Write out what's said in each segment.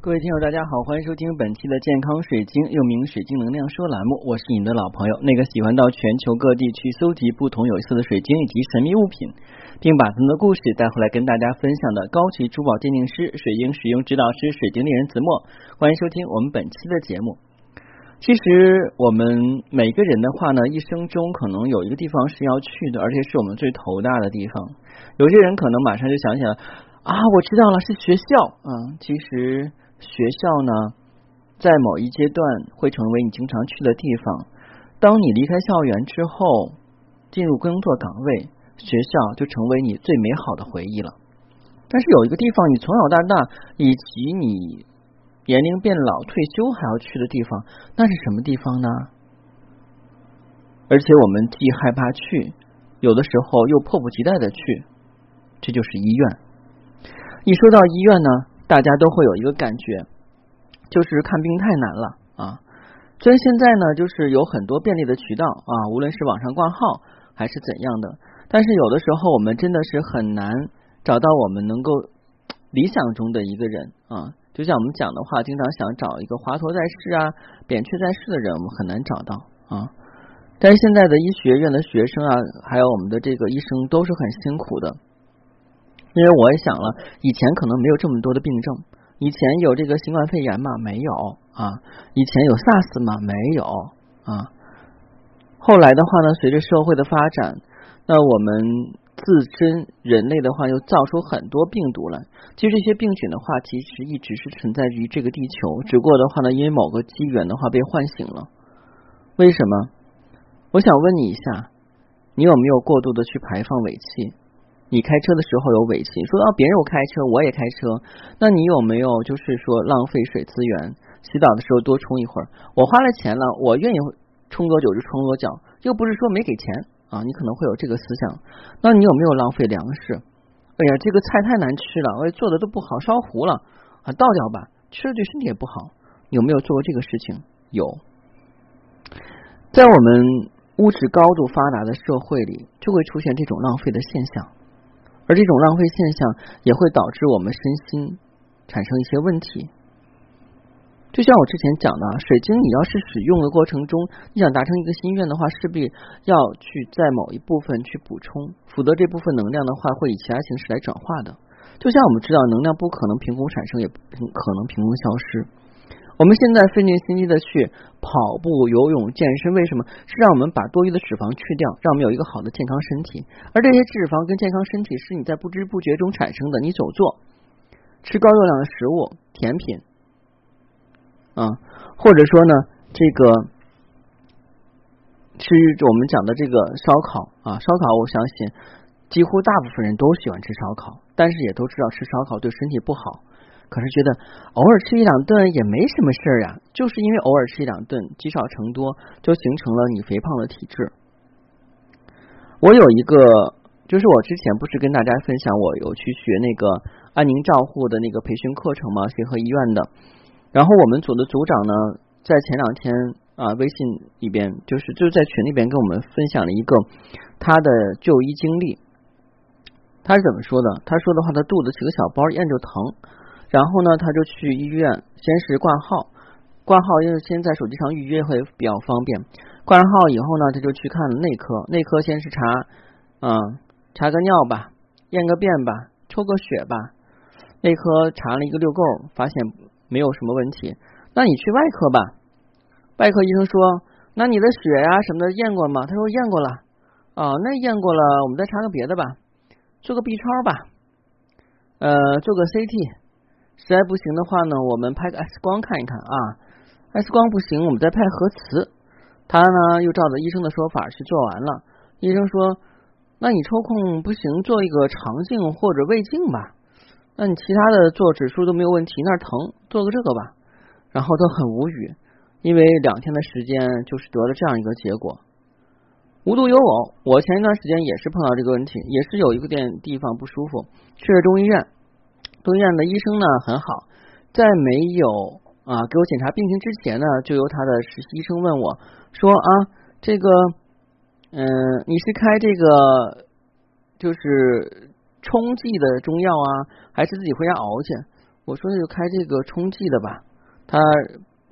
各位听友，大家好，欢迎收听本期的健康水晶，又名水晶能量说栏目。我是你的老朋友，那个喜欢到全球各地去搜集不同有色的水晶以及神秘物品，并把他们的故事带回来跟大家分享的高级珠宝鉴定师、水晶使用指导师、水晶猎人子墨。欢迎收听我们本期的节目。其实我们每个人的话呢，一生中可能有一个地方是要去的，而且是我们最头大的地方。有些人可能马上就想起来啊，我知道了，是学校啊。其实。学校呢，在某一阶段会成为你经常去的地方。当你离开校园之后，进入工作岗位，学校就成为你最美好的回忆了。但是有一个地方，你从小到大，以及你年龄变老、退休还要去的地方，那是什么地方呢？而且我们既害怕去，有的时候又迫不及待的去，这就是医院。一说到医院呢。大家都会有一个感觉，就是看病太难了啊！虽然现在呢，就是有很多便利的渠道啊，无论是网上挂号还是怎样的，但是有的时候我们真的是很难找到我们能够理想中的一个人啊。就像我们讲的话，经常想找一个华佗在世啊、扁鹊在世的人，我们很难找到啊。但是现在的医学院的学生啊，还有我们的这个医生都是很辛苦的。因为我也想了，以前可能没有这么多的病症，以前有这个新冠肺炎嘛？没有啊。以前有 SARS 嘛？没有啊。后来的话呢，随着社会的发展，那我们自身人类的话又造出很多病毒来。其实这些病菌的话，其实一直是存在于这个地球，只不过的话呢，因为某个机缘的话被唤醒了。为什么？我想问你一下，你有没有过度的去排放尾气？你开车的时候有尾气，说啊别人我开车我也开车，那你有没有就是说浪费水资源？洗澡的时候多冲一会儿，我花了钱了，我愿意冲多久就冲多久，又不是说没给钱啊。你可能会有这个思想，那你有没有浪费粮食？哎呀，这个菜太难吃了，我做的都不好，烧糊了啊，倒掉吧，吃了对身体也不好。有没有做过这个事情？有，在我们物质高度发达的社会里，就会出现这种浪费的现象。而这种浪费现象也会导致我们身心产生一些问题。就像我之前讲的，水晶你要是使用的过程中，你想达成一个心愿的话，势必要去在某一部分去补充，否则这部分能量的话会以其他形式来转化的。就像我们知道，能量不可能凭空产生，也不可能凭空消失。我们现在费尽心机的去跑步、游泳、健身，为什么是让我们把多余的脂肪去掉，让我们有一个好的健康身体？而这些脂肪跟健康身体是你在不知不觉中产生的。你走坐吃高热量的食物、甜品啊，或者说呢，这个吃我们讲的这个烧烤啊，烧烤，我相信几乎大部分人都喜欢吃烧烤，但是也都知道吃烧烤对身体不好。可是觉得偶尔吃一两顿也没什么事儿呀，就是因为偶尔吃一两顿，积少成多，就形成了你肥胖的体质。我有一个，就是我之前不是跟大家分享，我有去学那个安宁照护的那个培训课程吗？协和医院的。然后我们组的组长呢，在前两天啊，微信里边就是就是在群里边跟我们分享了一个他的就医经历。他是怎么说的？他说的话，他肚子起个小包，一按就疼。然后呢，他就去医院，先是挂号，挂号因为先在手机上预约会比较方便。挂上号以后呢，他就去看内科，内科先是查，嗯，查个尿吧，验个便吧，抽个血吧。内科查了一个六够，发现没有什么问题。那你去外科吧，外科医生说，那你的血呀什么的验过吗？他说验过了。啊，那验过了，我们再查个别的吧，做个 B 超吧，呃，做个 CT。实在不行的话呢，我们拍个 X 光看一看啊。X 光不行，我们再拍核磁。他呢又照着医生的说法去做完了。医生说：“那你抽空不行，做一个肠镜或者胃镜吧。那你其他的做指数都没有问题，那儿疼，做个这个吧。”然后都很无语，因为两天的时间就是得了这样一个结果。无独有偶，我前一段时间也是碰到这个问题，也是有一个点地方不舒服，去了中医院。中医院的医生呢很好，在没有啊给我检查病情之前呢，就由他的实习医生问我说啊，这个嗯，你是开这个就是冲剂的中药啊，还是自己回家熬去？我说那就开这个冲剂的吧。他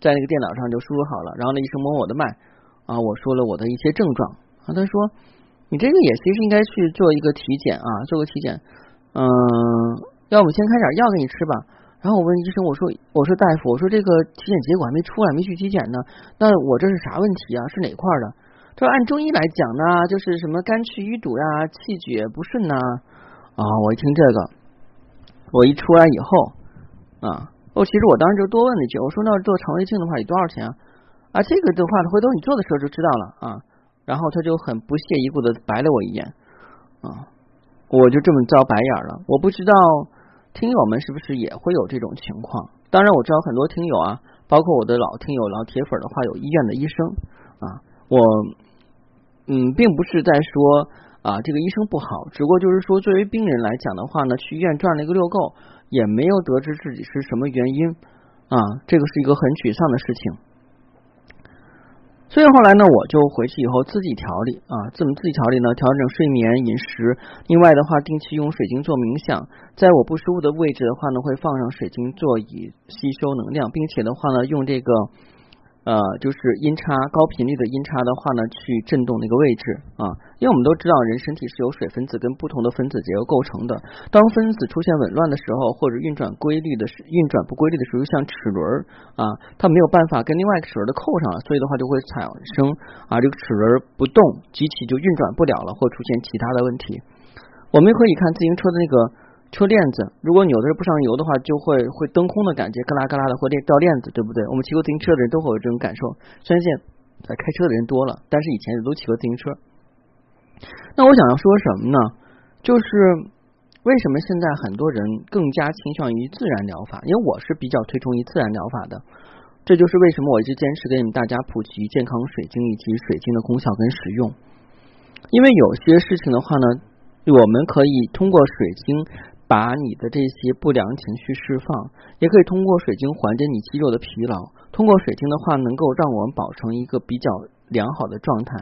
在那个电脑上就输入好了，然后那医生摸我的脉啊，我说了我的一些症状啊，他说你这个也其实应该去做一个体检啊，做个体检，嗯，要不先开点药给你吃吧。然后我问医生，我说我说大夫，我说这个体检结果还没出来，没去体检呢，那我这是啥问题啊？是哪块的？他说按中医来讲呢，就是什么肝气淤堵呀，气血不顺呐。啊，我一听这个，我一出来以后啊，哦其实我当时就多问了一句，我说那做肠胃镜的话得多少钱啊？啊，这个的话回头你做的时候就知道了啊。然后他就很不屑一顾的白了我一眼啊，我就这么遭白眼了。我不知道听友们是不是也会有这种情况？当然我知道很多听友啊，包括我的老听友、老铁粉的话，有医院的医生啊，我。嗯，并不是在说啊，这个医生不好，只不过就是说，作为病人来讲的话呢，去医院转了一个遛够，也没有得知自己是什么原因啊，这个是一个很沮丧的事情。所以后来呢，我就回去以后自己调理啊，怎么自己调理呢？调整睡眠、饮食，另外的话，定期用水晶做冥想，在我不舒服的位置的话呢，会放上水晶座椅吸收能量，并且的话呢，用这个。呃，就是音差高频率的音差的话呢，去震动那个位置啊，因为我们都知道人身体是由水分子跟不同的分子结构构成的。当分子出现紊乱的时候，或者运转规律的时运转不规律的时候，像齿轮啊，它没有办法跟另外一个齿轮的扣上了，所以的话就会产生啊这个齿轮不动，机器就运转不了了，或出现其他的问题。我们可以看自行车的那个。车链子，如果扭的是不上油的话，就会会蹬空的感觉，咯啦咯啦的会掉链子，对不对？我们骑过自行车的人都会有这种感受。虽然现在开车的人多了，但是以前也都骑过自行车。那我想要说什么呢？就是为什么现在很多人更加倾向于自然疗法？因为我是比较推崇于自然疗法的。这就是为什么我一直坚持给你们大家普及健康水晶以及水晶的功效跟使用。因为有些事情的话呢，我们可以通过水晶。把你的这些不良情绪释放，也可以通过水晶缓解你肌肉的疲劳。通过水晶的话，能够让我们保持一个比较良好的状态。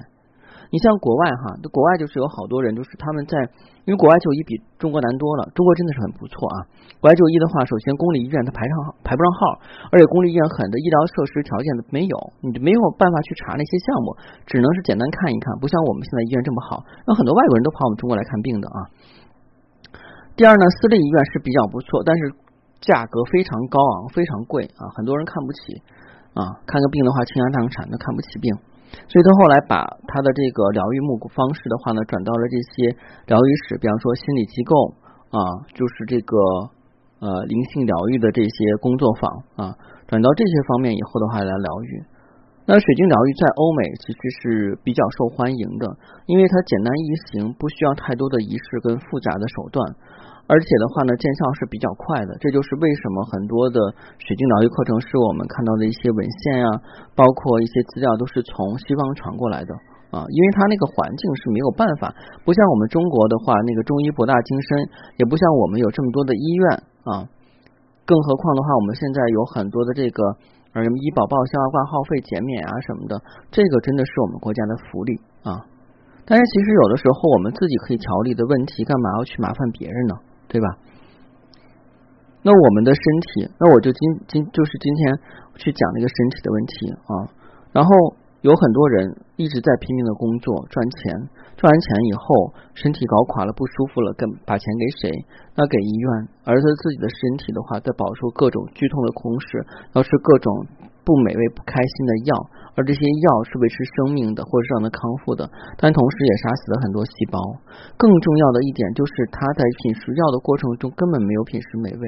你像国外哈，国外就是有好多人，就是他们在，因为国外就医比中国难多了。中国真的是很不错啊。国外就医的话，首先公立医院它排上号排不上号，而且公立医院很多医疗设施条件都没有，你就没有办法去查那些项目，只能是简单看一看。不像我们现在医院这么好，那很多外国人都跑我们中国来看病的啊。第二呢，私立医院是比较不错，但是价格非常高昂，非常贵啊，很多人看不起啊。看个病的话，倾家荡产都看不起病，所以他后来把他的这个疗愈目方式的话呢，转到了这些疗愈室，比方说心理机构啊，就是这个呃灵性疗愈的这些工作坊啊，转到这些方面以后的话来疗愈。那水晶疗愈在欧美其实是比较受欢迎的，因为它简单易行，不需要太多的仪式跟复杂的手段。而且的话呢，见效是比较快的，这就是为什么很多的水晶疗愈课程是我们看到的一些文献啊，包括一些资料都是从西方传过来的啊，因为它那个环境是没有办法，不像我们中国的话，那个中医博大精深，也不像我们有这么多的医院啊，更何况的话，我们现在有很多的这个而什么医保报销啊、挂号费减免啊什么的，这个真的是我们国家的福利啊。但是其实有的时候我们自己可以调理的问题，干嘛要去麻烦别人呢？对吧？那我们的身体，那我就今今就是今天去讲那个身体的问题啊。然后有很多人一直在拼命的工作赚钱，赚完钱以后身体搞垮了不舒服了，跟把钱给谁？那给医院。而他自己的身体的话，在饱受各种剧痛的同时，要吃各种。不美味、不开心的药，而这些药是维持生命的，或者是让他康复的，但同时也杀死了很多细胞。更重要的一点就是，他在品食药的过程中根本没有品食美味。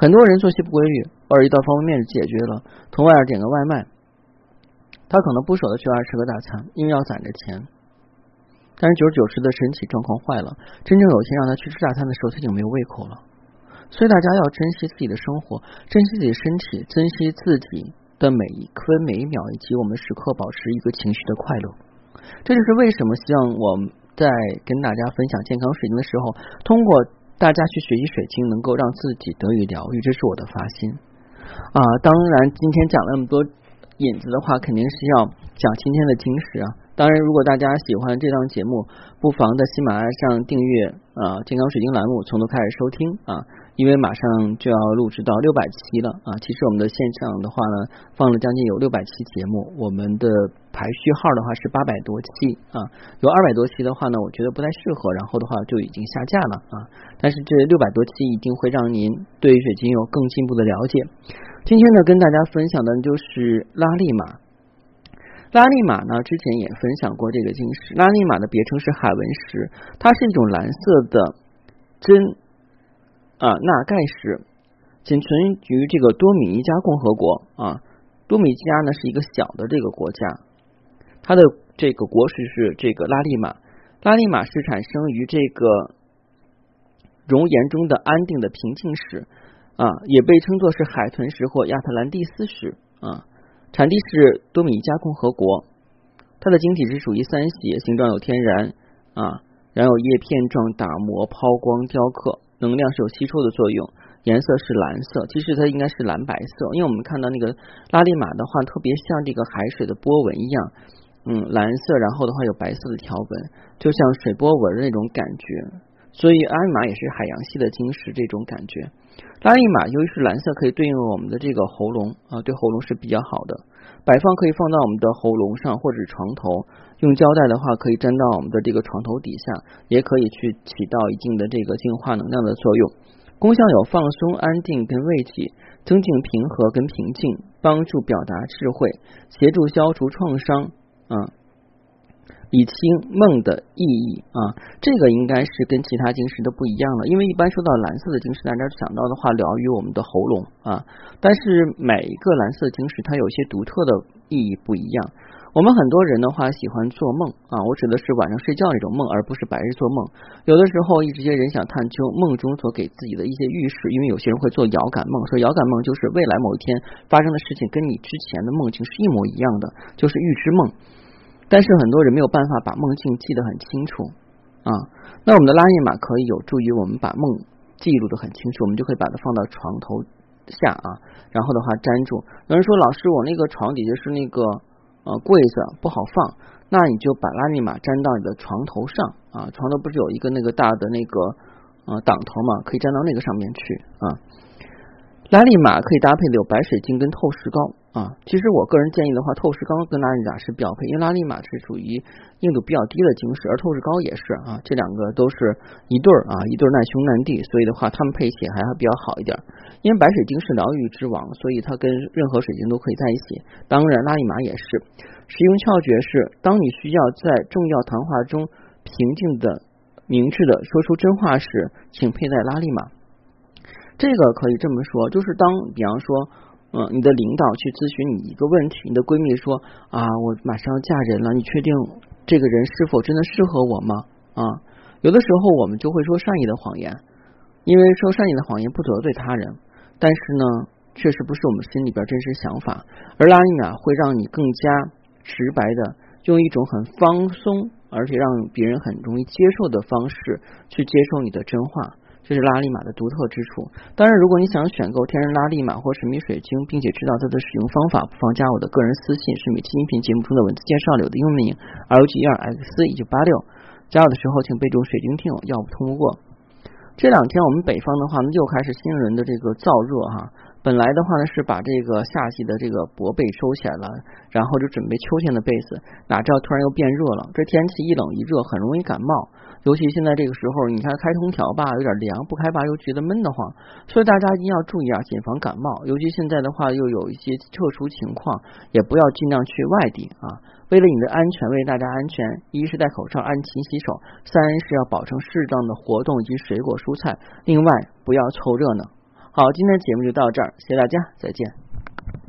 很多人作息不规律，偶尔一道方便面解决了，从外边点个外卖，他可能不舍得去外吃个大餐，因为要攒着钱。但是久而久之的身体状况坏了，真正有钱让他去吃大餐的时候，他已经没有胃口了。所以大家要珍惜自己的生活，珍惜自己的身体，珍惜自己。的每一分每一秒，以及我们时刻保持一个情绪的快乐，这就是为什么希望我在跟大家分享健康水晶的时候，通过大家去学习水晶，能够让自己得以疗愈，这是我的发心啊。当然，今天讲了那么多引子的话，肯定是要讲今天的晶石啊。当然，如果大家喜欢这档节目，不妨在喜马拉雅上订阅啊健康水晶栏目，从头开始收听啊。因为马上就要录制到六百期了啊。其实我们的线上的话呢，放了将近有六百期节目，我们的排序号的话是八百多期啊。有二百多期的话呢，我觉得不太适合，然后的话就已经下架了啊。但是这六百多期一定会让您对水晶有更进一步的了解。今天呢，跟大家分享的就是拉力马。拉力马呢，之前也分享过这个晶石。拉力马的别称是海纹石，它是一种蓝色的真。啊，钠钙石仅存于这个多米尼加共和国啊。多米尼加呢是一个小的这个国家，它的这个国石是这个拉利马。拉利马是产生于这个熔岩中的安定的平静石啊，也被称作是海豚石或亚特兰蒂斯石啊。产地是多米尼加共和国，它的晶体是属于三斜，形状有天然啊，然有叶片状打磨抛光雕刻。能量是有吸收的作用，颜色是蓝色，其实它应该是蓝白色，因为我们看到那个拉力马的话，特别像这个海水的波纹一样，嗯，蓝色，然后的话有白色的条纹，就像水波纹的那种感觉，所以拉力马也是海洋系的晶石，这种感觉。拉力马由于是蓝色，可以对应我们的这个喉咙啊，对喉咙是比较好的，摆放可以放到我们的喉咙上或者床头。用胶带的话，可以粘到我们的这个床头底下，也可以去起到一定的这个净化能量的作用。功效有放松、安定跟慰藉，增进平和跟平静，帮助表达智慧，协助消除创伤啊。理清梦的意义啊，这个应该是跟其他晶石都不一样了。因为一般说到蓝色的晶石，大家想到的话，疗愈我们的喉咙啊。但是每一个蓝色晶石，它有些独特的意义不一样。我们很多人的话喜欢做梦啊，我指的是晚上睡觉那种梦，而不是白日做梦。有的时候，一直些人想探究梦中所给自己的一些预示，因为有些人会做遥感梦，说遥感梦就是未来某一天发生的事情跟你之前的梦境是一模一样的，就是预知梦。但是很多人没有办法把梦境记得很清楚啊。那我们的拉页码可以有助于我们把梦记录的很清楚，我们就可以把它放到床头下啊，然后的话粘住。有人说老师，我那个床底下是那个。呃，柜子不好放，那你就把拉密码粘到你的床头上啊，床头不是有一个那个大的那个呃挡头嘛，可以粘到那个上面去啊。拉力马可以搭配的有白水晶跟透石膏啊。其实我个人建议的话，透石膏跟拉力马是标配，因为拉力马是属于硬度比较低的晶石，而透石膏也是啊，这两个都是一对儿啊，一对难兄难弟，所以的话，它们配起还还比较好一点。因为白水晶是疗愈之王，所以它跟任何水晶都可以在一起。当然，拉力马也是。使用窍诀是：当你需要在重要谈话中平静的、明智的说出真话时，请佩戴拉力马。这个可以这么说，就是当比方说，嗯，你的领导去咨询你一个问题，你的闺蜜说啊，我马上要嫁人了，你确定这个人是否真的适合我吗？啊，有的时候我们就会说善意的谎言，因为说善意的谎言不得罪他人，但是呢，确实不是我们心里边真实想法，而拉力马会让你更加直白的用一种很放松，而且让别人很容易接受的方式去接受你的真话。这是拉力马的独特之处。当然，如果你想选购天然拉力马或神秘水晶，并且知道它的使用方法，不妨加我的个人私信，是每期音频节目中的文字介绍里的英文名 L G 二 X 一九八六。加我的时候，请备注水晶听友，要不通不过。这两天我们北方的话呢，又开始新一轮的这个燥热哈。本来的话呢，是把这个夏季的这个薄被收起来了，然后就准备秋天的被子，哪知道突然又变热了。这天气一冷一热，很容易感冒。尤其现在这个时候，你看开空调吧，有点凉；不开吧，又觉得闷得慌。所以大家一定要注意啊，谨防感冒。尤其现在的话，又有一些特殊情况，也不要尽量去外地啊。为了你的安全，为大家安全，一是戴口罩，按勤洗手；三是要保证适当的活动以及水果蔬菜。另外，不要凑热闹。好，今天节目就到这儿，谢谢大家，再见。